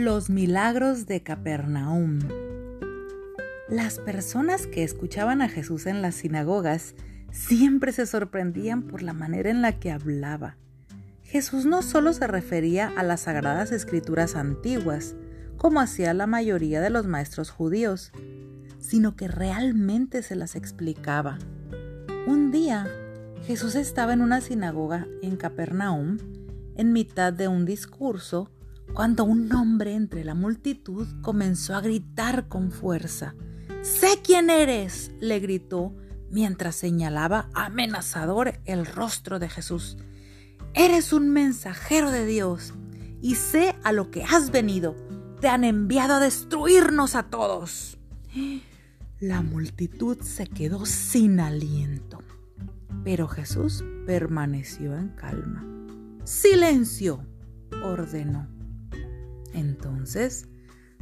Los milagros de Capernaum. Las personas que escuchaban a Jesús en las sinagogas siempre se sorprendían por la manera en la que hablaba. Jesús no solo se refería a las sagradas escrituras antiguas, como hacía la mayoría de los maestros judíos, sino que realmente se las explicaba. Un día, Jesús estaba en una sinagoga en Capernaum, en mitad de un discurso, cuando un hombre entre la multitud comenzó a gritar con fuerza. Sé quién eres, le gritó mientras señalaba amenazador el rostro de Jesús. Eres un mensajero de Dios y sé a lo que has venido. Te han enviado a destruirnos a todos. La multitud se quedó sin aliento, pero Jesús permaneció en calma. Silencio, ordenó. Entonces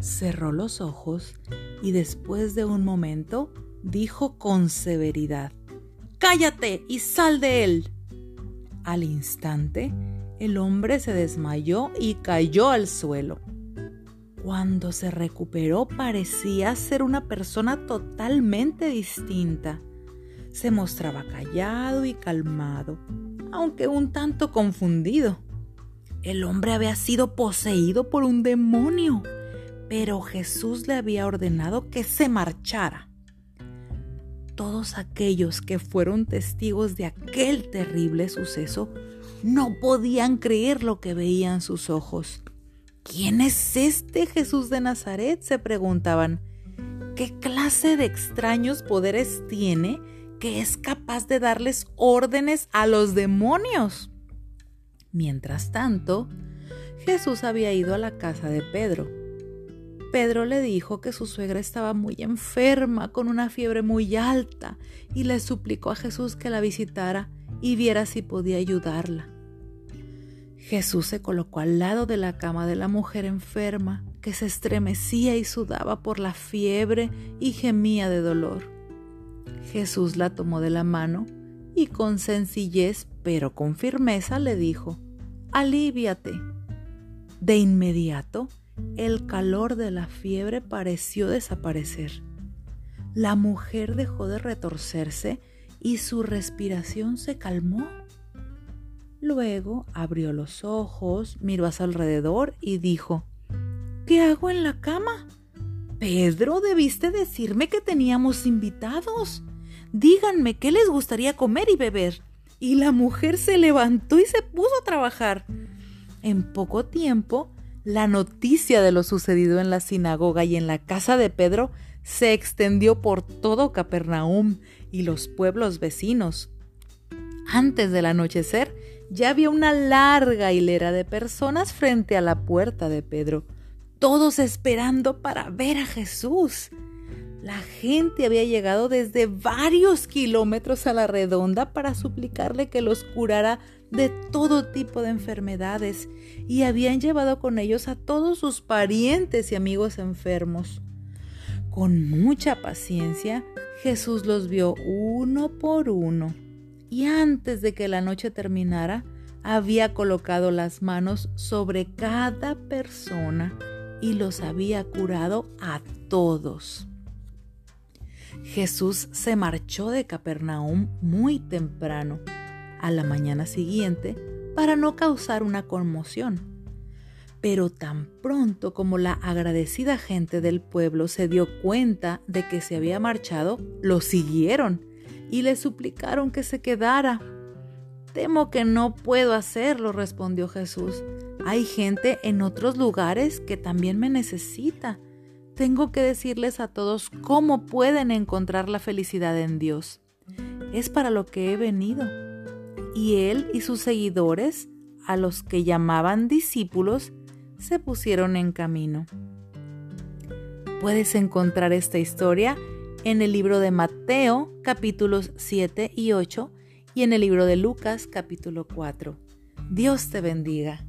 cerró los ojos y después de un momento dijo con severidad, Cállate y sal de él. Al instante, el hombre se desmayó y cayó al suelo. Cuando se recuperó parecía ser una persona totalmente distinta. Se mostraba callado y calmado, aunque un tanto confundido. El hombre había sido poseído por un demonio, pero Jesús le había ordenado que se marchara. Todos aquellos que fueron testigos de aquel terrible suceso no podían creer lo que veían sus ojos. ¿Quién es este Jesús de Nazaret? se preguntaban. ¿Qué clase de extraños poderes tiene que es capaz de darles órdenes a los demonios? Mientras tanto, Jesús había ido a la casa de Pedro. Pedro le dijo que su suegra estaba muy enferma, con una fiebre muy alta, y le suplicó a Jesús que la visitara y viera si podía ayudarla. Jesús se colocó al lado de la cama de la mujer enferma, que se estremecía y sudaba por la fiebre y gemía de dolor. Jesús la tomó de la mano y con sencillez pero con firmeza le dijo, Alíviate. De inmediato, el calor de la fiebre pareció desaparecer. La mujer dejó de retorcerse y su respiración se calmó. Luego abrió los ojos, miró a su alrededor y dijo, ¿Qué hago en la cama? Pedro, debiste decirme que teníamos invitados. Díganme qué les gustaría comer y beber. Y la mujer se levantó y se puso a trabajar. En poco tiempo, la noticia de lo sucedido en la sinagoga y en la casa de Pedro se extendió por todo Capernaum y los pueblos vecinos. Antes del anochecer, ya había una larga hilera de personas frente a la puerta de Pedro, todos esperando para ver a Jesús. La gente había llegado desde varios kilómetros a la redonda para suplicarle que los curara de todo tipo de enfermedades y habían llevado con ellos a todos sus parientes y amigos enfermos. Con mucha paciencia, Jesús los vio uno por uno y antes de que la noche terminara, había colocado las manos sobre cada persona y los había curado a todos. Jesús se marchó de Capernaum muy temprano, a la mañana siguiente, para no causar una conmoción. Pero tan pronto como la agradecida gente del pueblo se dio cuenta de que se había marchado, lo siguieron y le suplicaron que se quedara. Temo que no puedo hacerlo, respondió Jesús. Hay gente en otros lugares que también me necesita tengo que decirles a todos cómo pueden encontrar la felicidad en Dios. Es para lo que he venido. Y él y sus seguidores, a los que llamaban discípulos, se pusieron en camino. Puedes encontrar esta historia en el libro de Mateo capítulos 7 y 8 y en el libro de Lucas capítulo 4. Dios te bendiga.